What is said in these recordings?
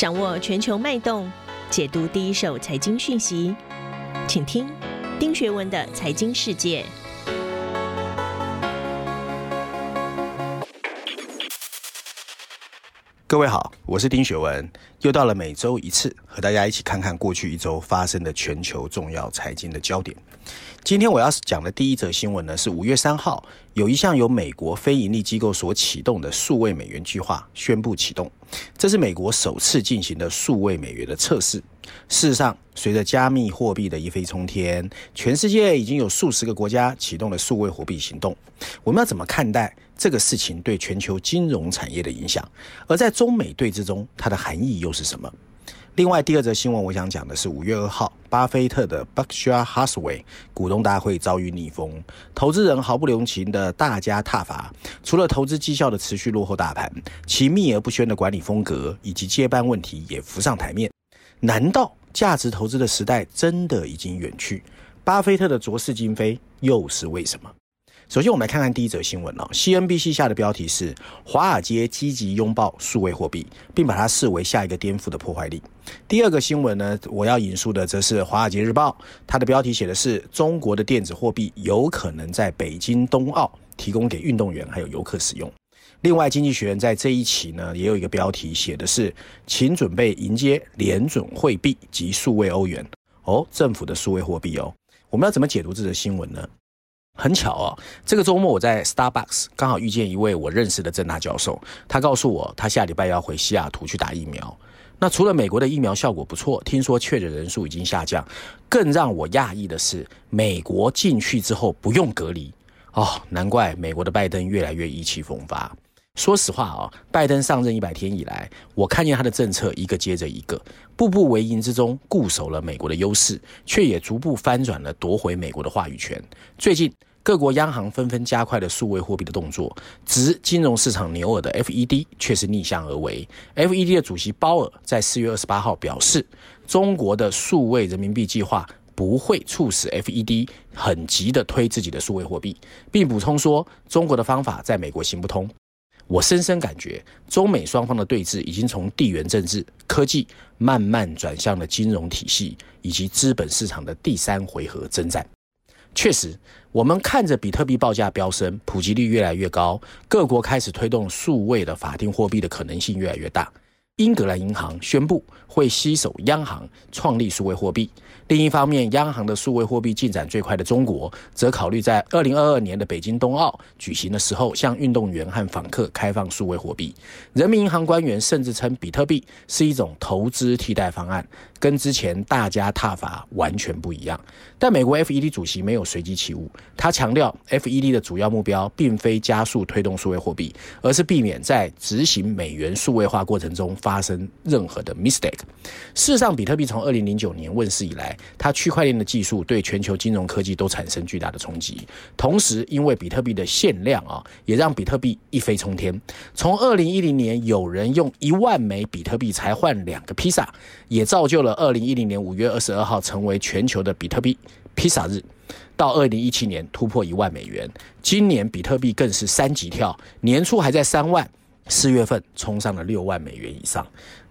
掌握全球脉动，解读第一手财经讯息，请听丁学文的《财经世界》。各位好，我是丁学文，又到了每周一次和大家一起看看过去一周发生的全球重要财经的焦点。今天我要讲的第一则新闻呢，是五月三号，有一项由美国非盈利机构所启动的数位美元计划宣布启动。这是美国首次进行的数位美元的测试。事实上，随着加密货币的一飞冲天，全世界已经有数十个国家启动了数位货币行动。我们要怎么看待这个事情对全球金融产业的影响？而在中美对峙中，它的含义又是什么？另外，第二则新闻我想讲的是五月二号，巴菲特的 Berkshire Hathaway 股东大会遭遇逆风，投资人毫不留情的大加挞伐。除了投资绩效的持续落后大盘，其秘而不宣的管理风格以及接班问题也浮上台面。难道价值投资的时代真的已经远去？巴菲特的浊世今非又是为什么？首先，我们来看看第一则新闻哦。CNBC 下的标题是“华尔街积极拥抱数位货币，并把它视为下一个颠覆的破坏力”。第二个新闻呢，我要引述的则是《华尔街日报》，它的标题写的是“中国的电子货币有可能在北京冬奥提供给运动员还有游客使用”。另外，《经济学人》在这一期呢，也有一个标题写的是“请准备迎接联准会币及数位欧元”。哦，政府的数位货币哦，我们要怎么解读这则新闻呢？很巧哦，这个周末我在 Starbucks 刚好遇见一位我认识的郑大教授，他告诉我他下礼拜要回西雅图去打疫苗。那除了美国的疫苗效果不错，听说确诊人数已经下降，更让我讶异的是，美国进去之后不用隔离哦，难怪美国的拜登越来越意气风发。说实话啊，拜登上任一百天以来，我看见他的政策一个接着一个，步步为营之中固守了美国的优势，却也逐步翻转了夺回美国的话语权。最近各国央行纷纷加快了数位货币的动作，值金融市场牛耳的 FED 却是逆向而为。FED 的主席鲍尔在四月二十八号表示，中国的数位人民币计划不会促使 FED 很急的推自己的数位货币，并补充说，中国的方法在美国行不通。我深深感觉，中美双方的对峙已经从地缘政治、科技慢慢转向了金融体系以及资本市场的第三回合征战。确实，我们看着比特币报价飙升，普及率越来越高，各国开始推动数位的法定货币的可能性越来越大。英格兰银行宣布会携手央行创立数位货币。另一方面，央行的数位货币进展最快的中国，则考虑在二零二二年的北京冬奥举行的时候，向运动员和访客开放数位货币。人民银行官员甚至称，比特币是一种投资替代方案，跟之前大家踏法完全不一样。但美国 FED 主席没有随机起舞，他强调，FED 的主要目标并非加速推动数位货币，而是避免在执行美元数位化过程中发生任何的 mistake。事实上，比特币从二零零九年问世以来，它区块链的技术对全球金融科技都产生巨大的冲击。同时，因为比特币的限量啊，也让比特币一飞冲天。从二零一零年有人用一万枚比特币才换两个披萨，也造就了二零一零年五月二十二号成为全球的比特币披萨日。到二零一七年突破一万美元，今年比特币更是三级跳，年初还在三万，四月份冲上了六万美元以上。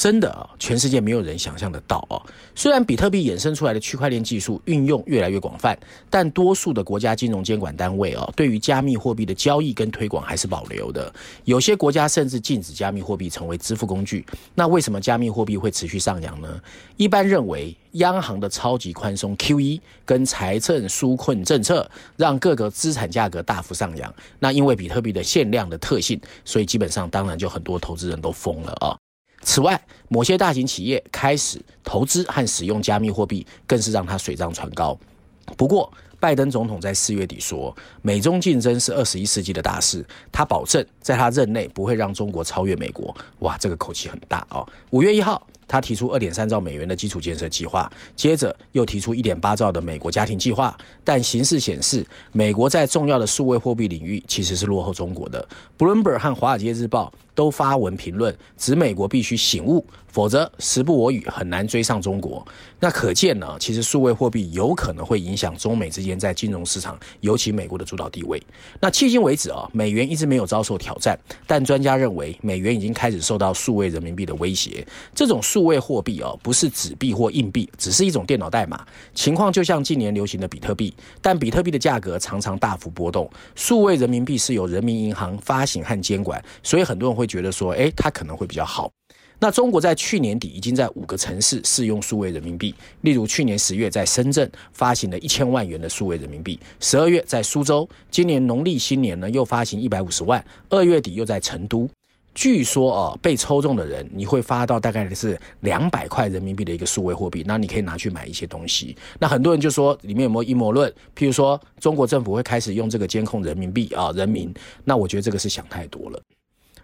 真的啊，全世界没有人想象得到啊！虽然比特币衍生出来的区块链技术运用越来越广泛，但多数的国家金融监管单位啊，对于加密货币的交易跟推广还是保留的。有些国家甚至禁止加密货币成为支付工具。那为什么加密货币会持续上扬呢？一般认为，央行的超级宽松 QE 跟财政纾困政策，让各个资产价格大幅上扬。那因为比特币的限量的特性，所以基本上当然就很多投资人都疯了啊！此外，某些大型企业开始投资和使用加密货币，更是让它水涨船高。不过，拜登总统在四月底说，美中竞争是二十一世纪的大事，他保证在他任内不会让中国超越美国。哇，这个口气很大哦。五月一号。他提出二点三兆美元的基础建设计划，接着又提出一点八兆的美国家庭计划。但形势显示，美国在重要的数位货币领域其实是落后中国的。Bloomberg 和华尔街日报都发文评论，指美国必须醒悟，否则时不我与，很难追上中国。那可见呢，其实数位货币有可能会影响中美之间在金融市场，尤其美国的主导地位。那迄今为止啊，美元一直没有遭受挑战，但专家认为美元已经开始受到数位人民币的威胁。这种数位货币哦，不是纸币或硬币，只是一种电脑代码。情况就像近年流行的比特币，但比特币的价格常常大幅波动。数位人民币是由人民银行发行和监管，所以很多人会觉得说，诶，它可能会比较好。那中国在去年底已经在五个城市试用数位人民币，例如去年十月在深圳发行了一千万元的数位人民币，十二月在苏州，今年农历新年呢又发行一百五十万，二月底又在成都。据说哦，被抽中的人你会发到大概是两百块人民币的一个数位货币，那你可以拿去买一些东西。那很多人就说里面有没有阴谋论？譬如说中国政府会开始用这个监控人民币啊，人民？那我觉得这个是想太多了。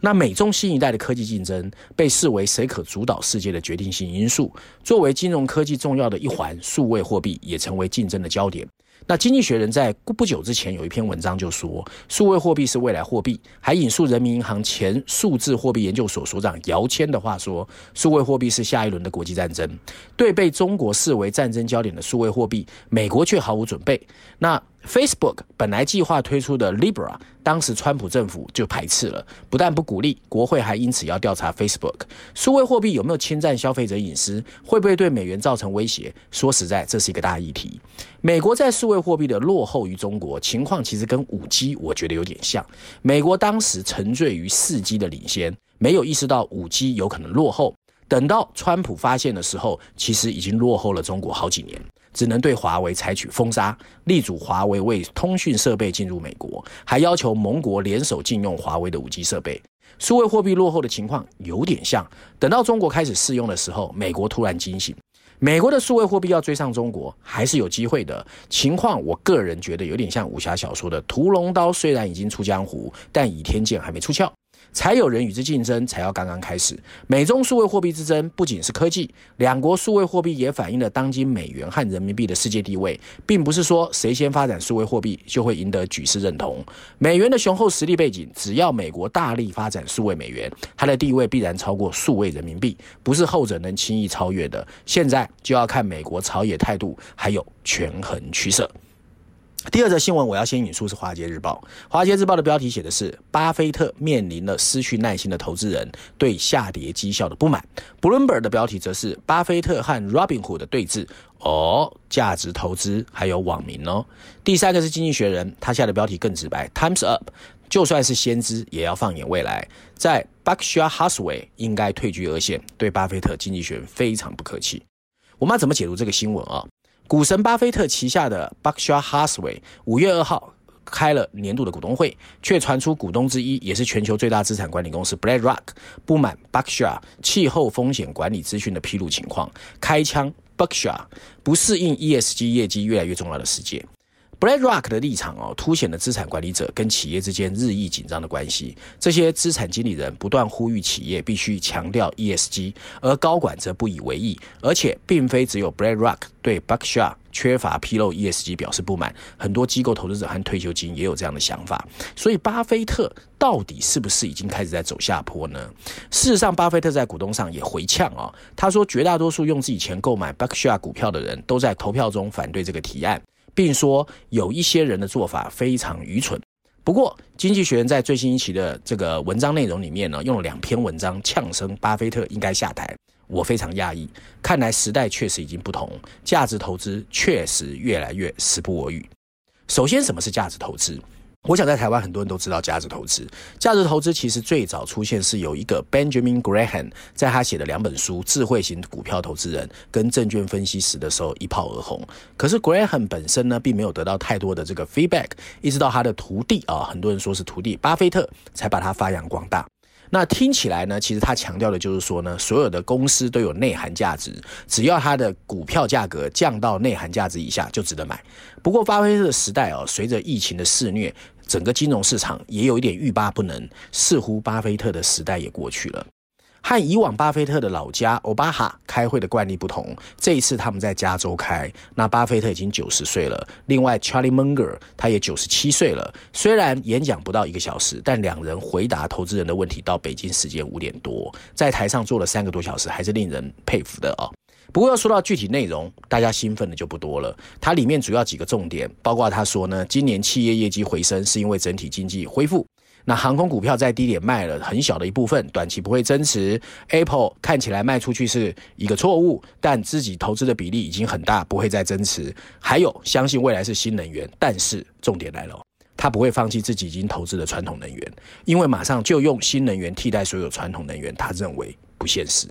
那美中新一代的科技竞争被视为谁可主导世界的决定性因素。作为金融科技重要的一环，数位货币也成为竞争的焦点。那经济学人在不久之前有一篇文章就说，数位货币是未来货币，还引述人民银行前数字货币研究所所长姚谦的话说，数位货币是下一轮的国际战争。对被中国视为战争焦点的数位货币，美国却毫无准备。那 Facebook 本来计划推出的 Libra，当时川普政府就排斥了，不但不鼓励，国会还因此要调查 Facebook 数位货币有没有侵占消费者隐私，会不会对美元造成威胁？说实在，这是一个大议题。美国在数位货币的落后于中国情况，其实跟五 G 我觉得有点像。美国当时沉醉于四 G 的领先，没有意识到五 G 有可能落后。等到川普发现的时候，其实已经落后了中国好几年。只能对华为采取封杀，力主华为为通讯设备进入美国，还要求盟国联手禁用华为的五 G 设备。数位货币落后的情况有点像，等到中国开始试用的时候，美国突然惊醒，美国的数位货币要追上中国还是有机会的。情况我个人觉得有点像武侠小说的屠龙刀，虽然已经出江湖，但倚天剑还没出鞘。才有人与之竞争，才要刚刚开始。美中数位货币之争不仅是科技，两国数位货币也反映了当今美元和人民币的世界地位，并不是说谁先发展数位货币就会赢得举世认同。美元的雄厚实力背景，只要美国大力发展数位美元，它的地位必然超过数位人民币，不是后者能轻易超越的。现在就要看美国朝野态度，还有权衡取舍。第二则新闻，我要先引述是《华尔街日报》。《华尔街日报》的标题写的是：巴菲特面临了失去耐心的投资人对下跌绩效的不满。Bloomberg 的标题则是：巴菲特和 Robinhood 的对峙。哦，价值投资还有网民哦。第三个是《经济学人》，他下的标题更直白：Times up，就算是先知也要放眼未来。在 Berkshire Hathaway 应该退居二线，对巴菲特，《经济学人》非常不客气。我们要怎么解读这个新闻啊？股神巴菲特旗下的 Berkshire Hathaway 五月二号开了年度的股东会，却传出股东之一，也是全球最大资产管理公司 BlackRock 不满 Berkshire 气候风险管理资讯的披露情况，开枪 Berkshire 不适应 ESG 业绩越来越重要的世界。BlackRock 的立场哦，凸显了资产管理者跟企业之间日益紧张的关系。这些资产经理人不断呼吁企业必须强调 ESG，而高管则不以为意。而且，并非只有 BlackRock 对 Berkshire 缺乏披露 ESG 表示不满，很多机构投资者和退休金也有这样的想法。所以，巴菲特到底是不是已经开始在走下坡呢？事实上，巴菲特在股东上也回呛哦，他说，绝大多数用自己钱购买 Berkshire 股票的人都在投票中反对这个提案。并说有一些人的做法非常愚蠢。不过，《经济学人》在最新一期的这个文章内容里面呢，用了两篇文章呛声巴菲特应该下台。我非常讶异，看来时代确实已经不同，价值投资确实越来越时不我与。首先，什么是价值投资？我想在台湾很多人都知道价值投资。价值投资其实最早出现是有一个 Benjamin Graham 在他写的两本书《智慧型股票投资人》跟证券分析师的时候一炮而红。可是 Graham 本身呢，并没有得到太多的这个 feedback，一直到他的徒弟啊，很多人说是徒弟巴菲特才把他发扬光大。那听起来呢，其实他强调的就是说呢，所有的公司都有内涵价值，只要它的股票价格降到内涵价值以下就值得买。不过巴菲特的时代哦，随着疫情的肆虐。整个金融市场也有一点欲罢不能，似乎巴菲特的时代也过去了。和以往巴菲特的老家欧巴哈开会的惯例不同，这一次他们在加州开。那巴菲特已经九十岁了，另外 Charlie Munger 他也九十七岁了。虽然演讲不到一个小时，但两人回答投资人的问题到北京时间五点多，在台上坐了三个多小时，还是令人佩服的啊。不过要说到具体内容，大家兴奋的就不多了。它里面主要几个重点，包括他说呢，今年企业业绩回升是因为整体经济恢复。那航空股票在低点卖了很小的一部分，短期不会增持。Apple 看起来卖出去是一个错误，但自己投资的比例已经很大，不会再增持。还有，相信未来是新能源，但是重点来了，他不会放弃自己已经投资的传统能源，因为马上就用新能源替代所有传统能源，他认为不现实。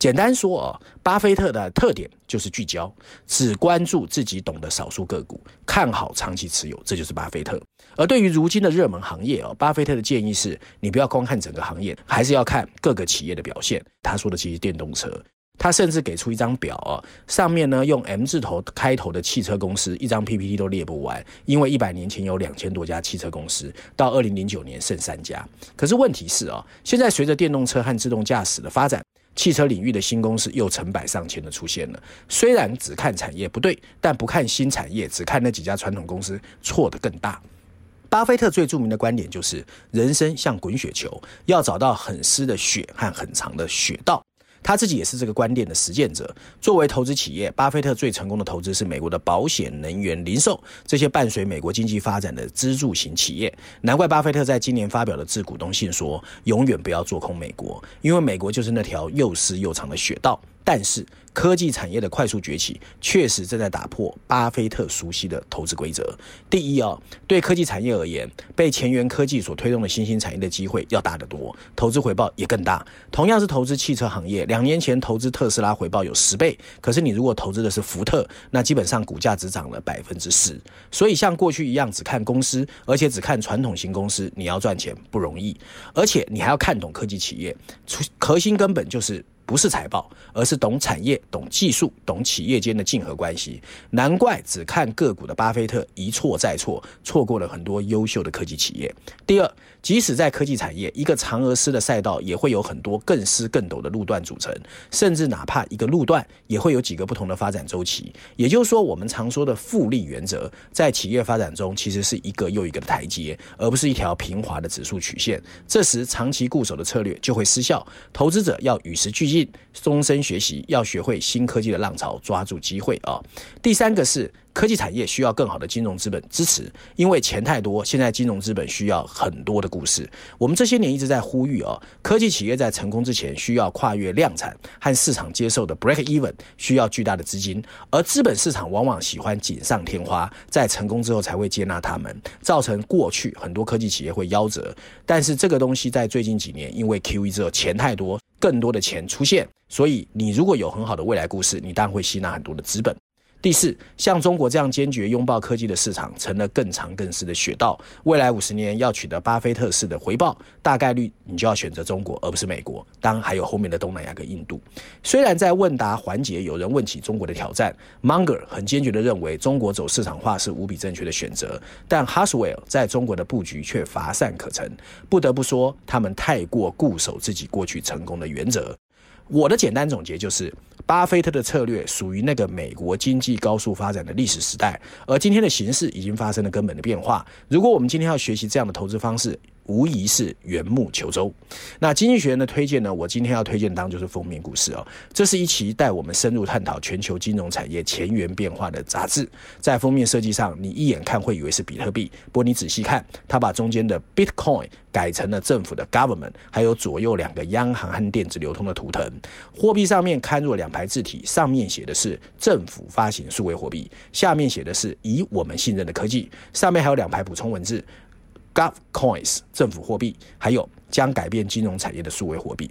简单说啊，巴菲特的特点就是聚焦，只关注自己懂的少数个股，看好长期持有，这就是巴菲特。而对于如今的热门行业啊，巴菲特的建议是，你不要光看整个行业，还是要看各个企业的表现。他说的其实电动车，他甚至给出一张表啊，上面呢用 M 字头开头的汽车公司，一张 PPT 都列不完，因为一百年前有两千多家汽车公司，到二零零九年剩三家。可是问题是啊，现在随着电动车和自动驾驶的发展。汽车领域的新公司又成百上千的出现了。虽然只看产业不对，但不看新产业，只看那几家传统公司，错的更大。巴菲特最著名的观点就是：人生像滚雪球，要找到很湿的雪和很长的雪道。他自己也是这个观点的实践者。作为投资企业，巴菲特最成功的投资是美国的保险、能源、零售这些伴随美国经济发展的支柱型企业。难怪巴菲特在今年发表的致股东信说：“永远不要做空美国，因为美国就是那条又湿又长的雪道。”但是。科技产业的快速崛起，确实正在打破巴菲特熟悉的投资规则。第一啊，对科技产业而言，被前沿科技所推动的新兴产业的机会要大得多，投资回报也更大。同样是投资汽车行业，两年前投资特斯拉回报有十倍，可是你如果投资的是福特，那基本上股价只涨了百分之十。所以像过去一样只看公司，而且只看传统型公司，你要赚钱不容易。而且你还要看懂科技企业，核心根本就是。不是财报，而是懂产业、懂技术、懂企业间的竞合关系。难怪只看个股的巴菲特一错再错，错过了很多优秀的科技企业。第二，即使在科技产业，一个嫦娥式的赛道也会有很多更湿更陡的路段组成，甚至哪怕一个路段也会有几个不同的发展周期。也就是说，我们常说的复利原则，在企业发展中其实是一个又一个的台阶，而不是一条平滑的指数曲线。这时，长期固守的策略就会失效。投资者要与时俱进。终身学习，要学会新科技的浪潮，抓住机会啊！第三个是。科技产业需要更好的金融资本支持，因为钱太多，现在金融资本需要很多的故事。我们这些年一直在呼吁哦，科技企业在成功之前需要跨越量产和市场接受的 break even，需要巨大的资金，而资本市场往往喜欢锦上添花，在成功之后才会接纳他们，造成过去很多科技企业会夭折。但是这个东西在最近几年，因为 QE 之后钱太多，更多的钱出现，所以你如果有很好的未来故事，你当然会吸纳很多的资本。第四，像中国这样坚决拥抱科技的市场，成了更长更深的雪道。未来五十年要取得巴菲特式的回报，大概率你就要选择中国，而不是美国。当然还有后面的东南亚跟印度。虽然在问答环节有人问起中国的挑战，Munger 很坚决地认为中国走市场化是无比正确的选择，但 Huswell 在中国的布局却乏善可陈。不得不说，他们太过固守自己过去成功的原则。我的简单总结就是，巴菲特的策略属于那个美国经济高速发展的历史时代，而今天的形势已经发生了根本的变化。如果我们今天要学习这样的投资方式，无疑是缘木求舟。那经济学人的推荐呢？我今天要推荐当就是封面故事哦。这是一期带我们深入探讨全球金融产业前沿变化的杂志。在封面设计上，你一眼看会以为是比特币，不过你仔细看，它把中间的 Bitcoin 改成了政府的 Government，还有左右两个央行和电子流通的图腾。货币上面刊入两排字体，上面写的是政府发行数位货币，下面写的是以我们信任的科技。上面还有两排补充文字。Gov Coins 政府货币，还有将改变金融产业的数位货币。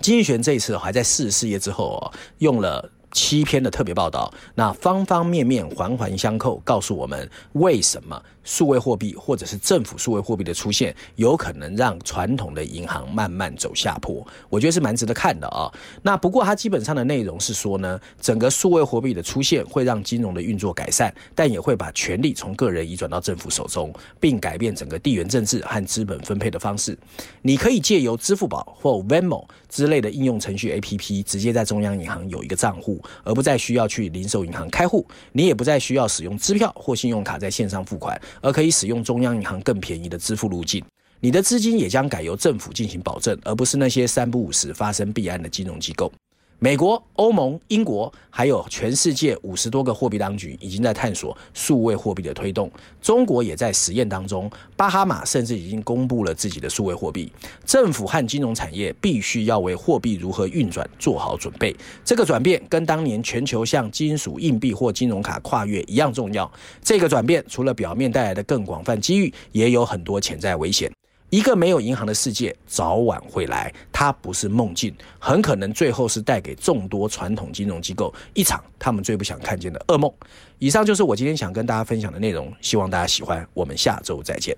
经济学这一次还在试事业之后哦，用了七篇的特别报道，那方方面面环环相扣，告诉我们为什么数位货币或者是政府数位货币的出现，有可能让传统的银行慢慢走下坡。我觉得是蛮值得看的啊。那不过它基本上的内容是说呢，整个数位货币的出现会让金融的运作改善，但也会把权力从个人移转到政府手中，并改变整个地缘政治和资本分配的方式。你可以借由支付宝或 Venmo 之类的应用程序 APP，直接在中央银行有一个账户而不再需要去零售银行开户，你也不再需要使用支票或信用卡在线上付款，而可以使用中央银行更便宜的支付路径。你的资金也将改由政府进行保证，而不是那些三不五时发生弊案的金融机构。美国、欧盟、英国，还有全世界五十多个货币当局已经在探索数位货币的推动。中国也在实验当中，巴哈马甚至已经公布了自己的数位货币。政府和金融产业必须要为货币如何运转做好准备。这个转变跟当年全球向金属硬币或金融卡跨越一样重要。这个转变除了表面带来的更广泛机遇，也有很多潜在危险。一个没有银行的世界早晚会来，它不是梦境，很可能最后是带给众多传统金融机构一场他们最不想看见的噩梦。以上就是我今天想跟大家分享的内容，希望大家喜欢。我们下周再见。